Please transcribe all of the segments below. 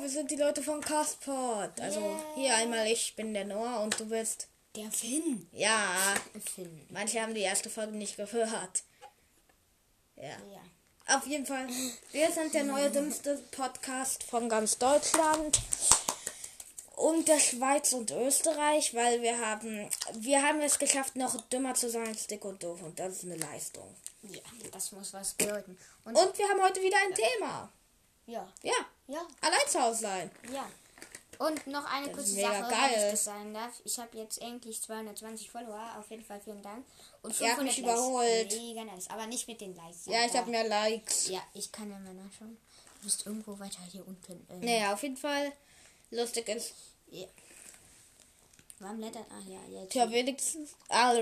wir sind die Leute von Castpod. Also Yeah. hier einmal ich bin der Noah und du bist. Der Finn. Ja, Finn. manche haben die erste Folge nicht gehört. Ja. Ja. Auf jeden Fall, wir sind der neue dümmste Podcast von ganz Deutschland und der Schweiz und Österreich, weil wir haben, wir haben es geschafft, noch dümmer zu sein als dick und doof und das ist eine Leistung. Ja, das muss was bedeuten. Und, Und wir haben heute wieder ein Thema. Ja, Ja, ja, allein zu Hause sein. ja. Und noch eine Das kurze Sache, geil. wenn ich das sagen darf. Ich habe jetzt endlich 220 Follower. Auf jeden Fall vielen Dank. Und Ihr habt 500 mich Likes. überholt. Mega nice. Aber nicht mit den Likes. Ja, ich habe mehr Likes. Ja, ich kann ja mal nachschauen. Du bist irgendwo weiter hier unten. Ähm, Naja, auf jeden Fall lustig ist. Ja. Warum blättern? Ah ja, jetzt. Tja, wenigstens. Ah,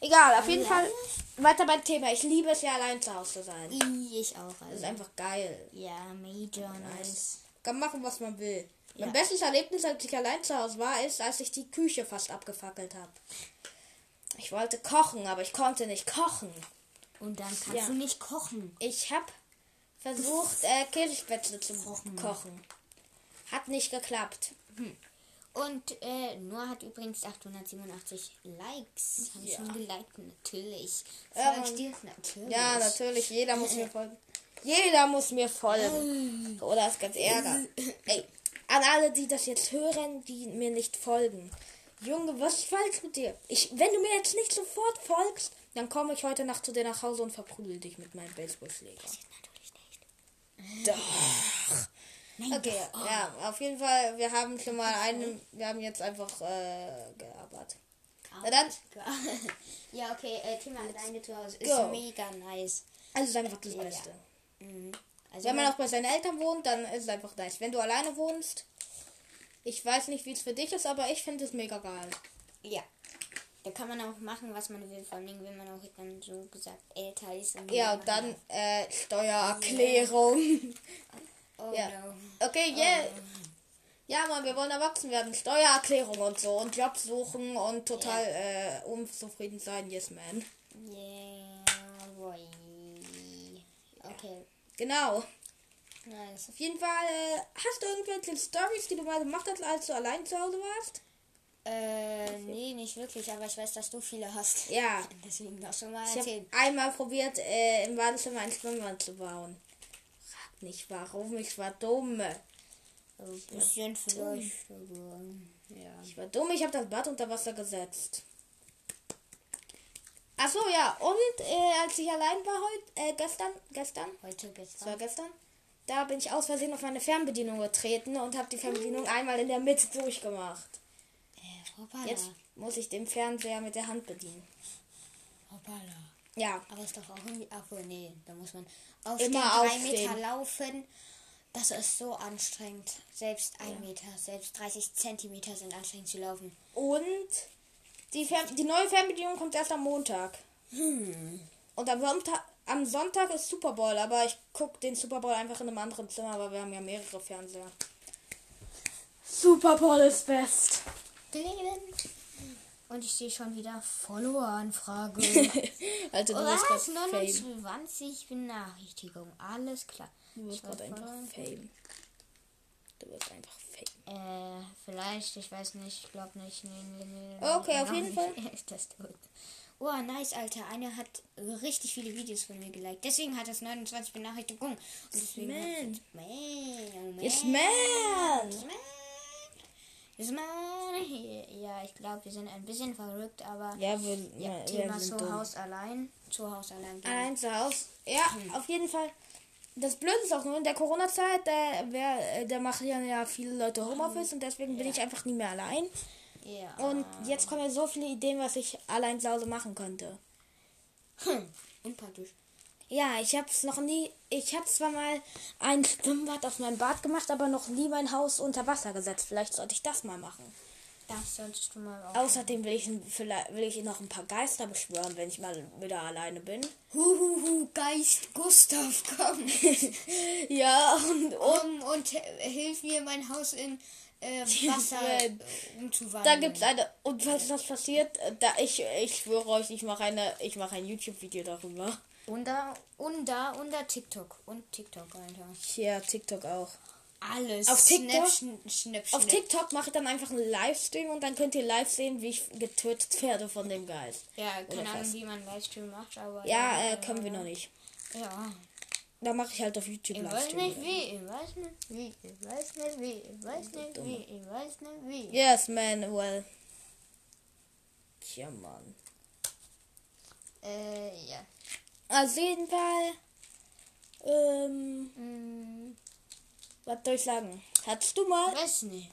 egal, auf jeden Fall weiter beim Thema. Ich liebe es ja allein zu Hause zu sein. Ich auch. Das ist Also. einfach geil. Ja, Major, nice. Kann machen, was man will. Mein Ja. bestes Erlebnis, als ich allein zu Hause war, ist, als ich die Küche fast abgefackelt habe. Ich wollte kochen, aber ich konnte nicht kochen. Und dann kannst Ja. du nicht kochen. Ich habe versucht, äh, Käsespätzle zu kochen. Hat nicht geklappt. Und äh, Noah hat übrigens 887 Likes. Haben Ja. schon geliked, natürlich. Ja, Folgt Mann. dir natürlich. Ja, natürlich. Jeder muss mir folgen. Jeder muss mir folgen. Oder ist ganz ärger. Ey, an alle, die das jetzt hören, die mir nicht folgen. Junge, was ist falsch mit dir? Ich, wenn du mir jetzt nicht sofort folgst, dann komme ich heute Nacht zu dir nach Hause und verprügel dich mit meinem Baseballschläger. Natürlich nicht. Doch. Nein, Okay, doch. ja, auf jeden Fall, wir haben schon mal einen, wir haben jetzt einfach äh, gearbeitet. Na dann, ja, okay, äh, Thema alleine zu Hause ist Go. mega nice. also ist einfach das Ja. Beste. Mhm. Also Wenn man auch bei seinen Eltern wohnt, dann ist es einfach nice. Wenn du alleine wohnst, ich weiß nicht, wie es für dich ist, aber ich finde es mega geil. ja. Da kann man auch machen, was man will, vor allem wenn man auch dann so gesagt älter ist. Ja, und dann äh, Steuererklärung. Oh Ja. no. Okay, yeah. Ja, Mann, wir wollen erwachsen werden. Steuererklärung und so und Job suchen und total äh, unzufrieden sein. Yes, man. Yeah, boy. Okay, Genau. nice. Auf jeden Fall, äh, hast du irgendwelche Stories, die du mal gemacht hast, als du allein zu Hause warst? Äh, nee, nicht wirklich, aber ich weiß, dass du viele hast. Ja. Deswegen darfst du mal Ich habe erzählen. einmal probiert, äh, im Badezimmer ein Schwimmbad zu bauen. Nicht warum, ich war dumm. Ein bisschen vielleicht, aber ja. Ich war dumm, ich habe das Bad unter Wasser gesetzt. Ach so, ja. Und äh, als ich allein war heute, äh, gestern, gestern, Heute das war gestern. gestern, da bin ich aus Versehen auf meine Fernbedienung getreten und habe die Fernbedienung einmal in der Mitte durchgemacht. Äh. Jetzt muss ich den Fernseher mit der Hand bedienen. Hoppala. Ja, Aber ist doch auch irgendwie. Ach nee, da muss man auf Immer den drei aufstehen. Meter laufen. Das ist so anstrengend. Selbst ein Meter, selbst 30 Zentimeter sind anstrengend zu laufen. und die, Fern die neue Fernbedienung kommt erst am Montag. Hm. Und am Sonntag, am Sonntag ist Super Bowl, aber ich gucke den Super Bowl einfach in einem anderen Zimmer, weil wir haben ja mehrere Fernseher. Super Bowl ist best. Und ich sehe schon wieder Follower-Anfrage. Alter, du Was? wirst gerade Fame. 29 Benachrichtigungen. Alles klar. Du wirst gerade einfach. Fame. Du wirst einfach Fame. Äh, vielleicht, ich weiß nicht, ich glaube nicht. Nee, nee, nee, Okay, auf jeden. Fall. Ist das tot. Oh, nice, Alter. Einer hat richtig viele Videos von mir geliked. Deswegen hat es 29 Benachrichtigungen. Und deswegen Man. Hat man, oh man. Yes, man. Yes, man. Yes, man. Ja, ich glaube, wir sind ein bisschen verrückt, aber Ja, wir, ja, ja, Thema wir sind zu dumm. Haus allein. Zu Haus allein. gehen. Allein zu Hause. Ja, auf jeden Fall. Das Blöde ist auch nur in der Corona-Zeit, äh, wer, da machen ja, ja viele Leute Homeoffice und deswegen bin ich einfach nie mehr allein. Ja. Und jetzt kommen mir so viele Ideen, was ich allein zu Hause machen könnte. Hm, unpraktisch. Ja, ich habe es noch nie. Ich habe zwar mal ein Schwimmbad auf meinem Bad gemacht, aber noch nie mein Haus unter Wasser gesetzt. Vielleicht sollte ich das mal machen. Das solltest du mal auch. Außerdem will ich, vielleicht, will ich noch ein paar Geister beschwören, wenn ich mal wieder alleine bin. Huhuhu, Geist Gustav, komm. Ja, und, und um, und hilf mir, mein Haus in äh, Wasser Äh, äh, umzuwandeln. da gibt's eine. Und falls das passiert, äh, da ich, ich schwöre euch, ich mache eine, ich mache ein YouTube-Video darüber. Und da, und da, und da TikTok. Und TikTok, Alter. Ja, TikTok auch. alles. Auf TikTok? Schnipp, schnipp, Auf. TikTok mache ich dann einfach einen Livestream und dann könnt ihr live sehen, wie ich getötet werde von dem Geist. Ja, keine Oder Ahnung, fast. wie man Livestream macht, aber. Ja, äh, können wir noch nicht. Ja. Da mache ich halt auf YouTube Ich weiß Livestream. nicht wie, ich weiß nicht wie, ich weiß nicht wie, ich weiß nicht wie, ich weiß nicht wie. Yes, man, well. Tja, Mann. Äh, ja. Also jeden Fall, ähm, Hm, was soll ich sagen? Hattest du mal, weiß nicht.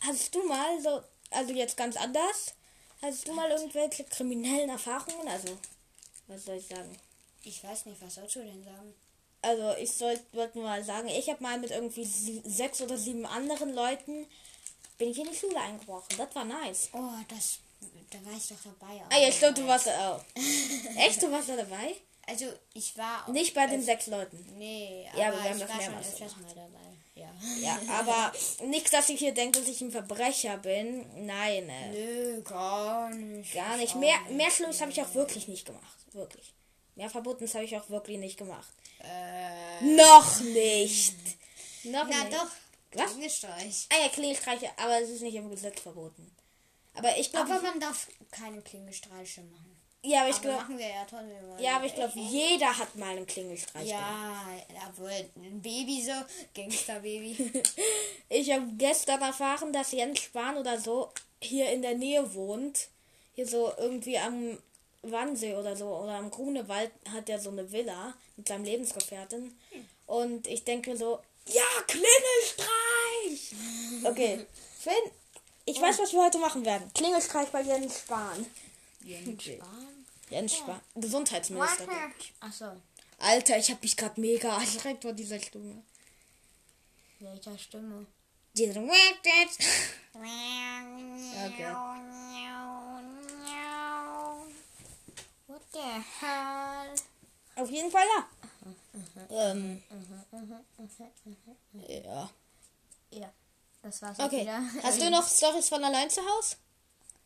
hast du mal so, also jetzt ganz anders, hast du mal irgendwelche kriminellen Erfahrungen? Also, was soll ich sagen? Ich weiß nicht, was sollst du denn sagen? Also ich sollte wollte nur mal sagen, ich habe mal mit irgendwie sechs oder sieben anderen Leuten bin ich in die Schule eingebrochen. Das war nice. Oh, das, da war ich doch dabei. Ah ja, ich glaube, du warst auch. Echt, du warst da dabei? Also, ich war. Nicht bei den sechs Leuten. Nee, Ja, aber aber wir haben ich das war schon mehrmals öfters mal dabei. Ja. Ja, aber nichts, dass ich hier denke, dass ich ein Verbrecher bin. Nein, äh, Nö, gar nicht. gar nicht. Ich Mehr, mehr Schlimmes habe ich auch wirklich nicht gemacht. Wirklich. Mehr Verbotenes habe ich auch wirklich nicht gemacht. Äh, Noch nicht. Noch na nicht. doch. Was? Klingelstreich. Ah ja, Klingelstreiche, aber es ist nicht im Gesetz verboten. Aber ich glaube, Aber man darf keine Klingelstreiche machen. Ja, aber ich Aber glaube, ja ja, aber ich glaube, jeder hat mal einen Klingelstreich. Ja, obwohl ein Baby so, Gangsterbaby. Ich habe gestern erfahren, dass Jens Spahn oder so hier in der Nähe wohnt. Hier so irgendwie am Wannsee oder so oder am Grunewald hat er so eine Villa mit seinem Lebensgefährtin. Und ich denke so, ja, Klingelstreich! Okay, Finn, ich weiß, was wir heute machen werden. Klingelstreich bei Jens Spahn. Jens Spahn? Jens Spahn, Gesundheitsminister. Achso, Alter, ich habe mich gerade mega erschreckt vor dieser Stimme. welcher Stimme? Diese Okay. What the hell? Auf jeden Fall ja. Ähm, ja. Ja, das war's Okay. wieder. Hast du noch Stories von allein zu Hause?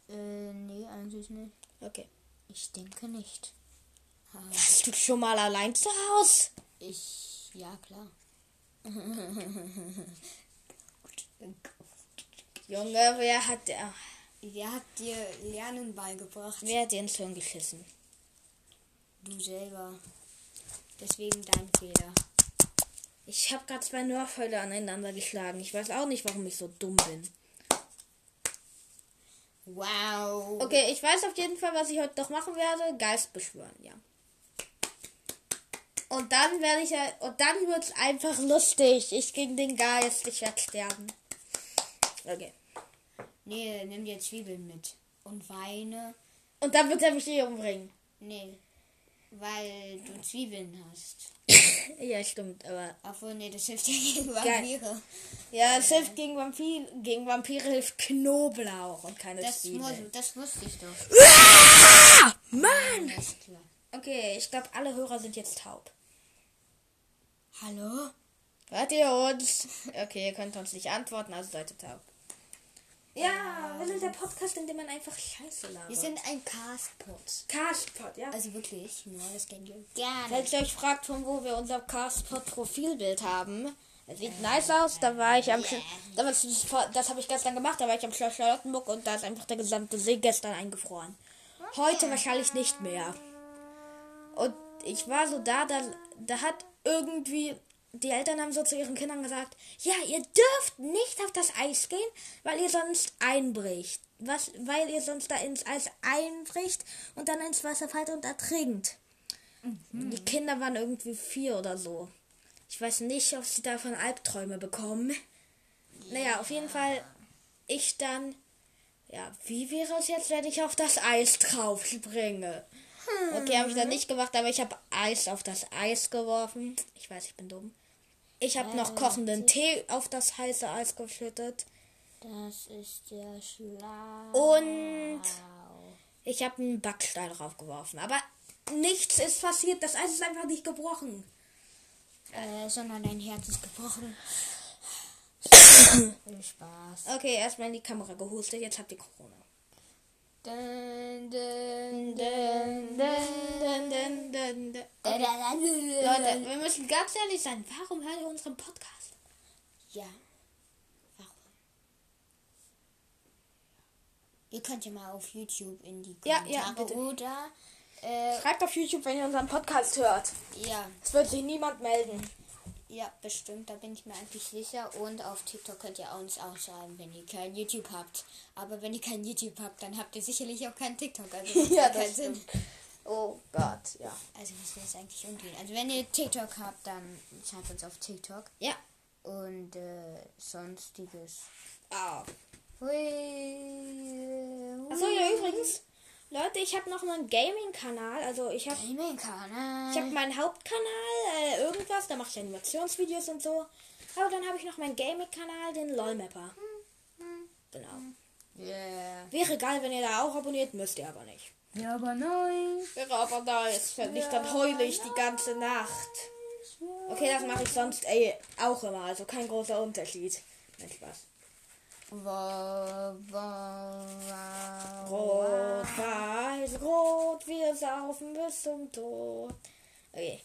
Äh, nee, eigentlich nicht. Okay. Ich denke nicht. Warst du schon mal allein zu Hause? Ich, ja klar. Junge, wer hat der, Wer hat dir Lernen beigebracht? wer hat dir ins Hirn geschissen? Du selber. Deswegen dein Fehler. Ich habe gerade zwei Nerfhölle aneinander geschlagen. Ich weiß auch nicht, warum ich so dumm bin. Wow. Okay, ich weiß auf jeden Fall, was ich heute noch machen werde. Geist beschwören, ja. Und dann werde ich ja, und dann wird's einfach lustig. Ich gegen den Geist, ich werde sterben. Okay. Nee, nimm dir Zwiebeln mit. Und weine. Und dann wird er mich eh umbringen. Nee. Weil du Zwiebeln hast. ja, stimmt, aber. Obwohl, nee, das hilft ja gegen Vampire. Ja, es hilft gegen Vampire, gegen Vampire hilft Knoblauch und keine Das, muss, Zwiebeln. das wusste ich doch. Mann! Alles klar. Okay, ich glaube, alle Hörer sind jetzt taub. Hallo? Hört ihr uns? Okay, ihr könnt uns nicht antworten, also seid ihr taub. Ja, wir sind der Podcast, in dem man einfach Scheiße labert. Wir sind ein Castpot. Castpod, ja. Also wirklich, nur das kennt ihr gerne. Falls ihr euch fragt, von wo wir unser Castpod-Profilbild haben, es sieht nice aus. Da war ich am Sch- das, das habe ich gestern gemacht, da war ich am Schloss Charlottenburg und da ist einfach der gesamte See gestern eingefroren. Heute wahrscheinlich nicht mehr. Und ich war so da, da, da hat irgendwie, die Eltern haben so zu ihren Kindern gesagt, ja, ihr dürft nicht auf das Eis gehen, weil ihr sonst einbricht. Was, weil ihr sonst da ins Eis einbricht und dann ins Wasser fallt und ertrinkt. Die Kinder waren irgendwie vier oder so. Ich weiß nicht, ob sie davon Albträume bekommen. Naja, auf jeden Fall, ich dann, ja, wie wäre es jetzt, wenn ich auf das Eis drauf springe? Okay, habe ich dann nicht gemacht, aber ich habe Eis auf das Eis geworfen. Ich weiß, ich bin dumm. Ich habe noch kochenden Tee auf das heiße Eis geschüttet. Das ist ja schlau. Und ich habe einen Backstein draufgeworfen. Aber nichts ist passiert. Das Eis ist einfach nicht gebrochen. Äh, sondern dein Herz ist gebrochen. Viel Spaß. Okay, erstmal in die Kamera gehustet. Jetzt habt ihr Corona. Leute, wir müssen ganz ehrlich sein. Warum hört ihr unseren Podcast? Ja. Warum? Ihr könnt ja mal auf YouTube in die Ja, Kommentare ja, bitte. oder äh, Schreibt auf YouTube, wenn ihr unseren Podcast hört. ja, Es wird sich niemand melden. Ja, bestimmt, da bin ich mir eigentlich sicher. Und auf TikTok könnt ihr uns auch schreiben, wenn ihr kein YouTube habt. Aber wenn ihr kein YouTube habt, dann habt ihr sicherlich auch keinen TikTok. Also macht Ja, das Sinn. stimmt. Oh Gott, ja. Also was will es eigentlich umgehen? Also wenn ihr TikTok habt, dann schreibt uns auf TikTok. Ja. Und äh, sonstiges. Ah. Hui. Achso, ja, übrigens, Leute, ich habe noch einen Gaming-Kanal. Also ich habe Gaming-Kanal. ich hab meinen Hauptkanal, äh, irgendwas, da mache ich Animationsvideos und so. Aber dann habe ich noch meinen Gaming-Kanal, den LOLmapper. Genau. Yeah. Wäre geil, wenn ihr da auch abonniert, müsst ihr aber nicht. Ja, aber nein. Wäre aber nice, wenn nicht, dann heule ich die ganze Nacht. Okay, das mache ich sonst ey, auch immer, also kein großer Unterschied. Nein, Spaß. Wa, Rot, weiß, rot, wir saufen bis zum Tod. Okay.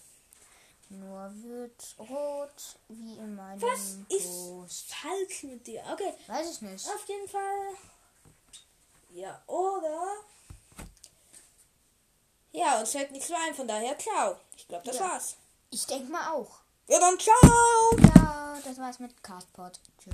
Nur wird rot wie in meinem Was ist falsch mit dir? Okay, Weiß ich nicht. auf jeden Fall. Ja, oder? Ja, uns fällt nichts mehr ein, von daher ciao. Ich glaube, das Ja. war's. Ich denke mal auch. Ja, dann ciao! Ja, das war's mit Cardport. Tschüss.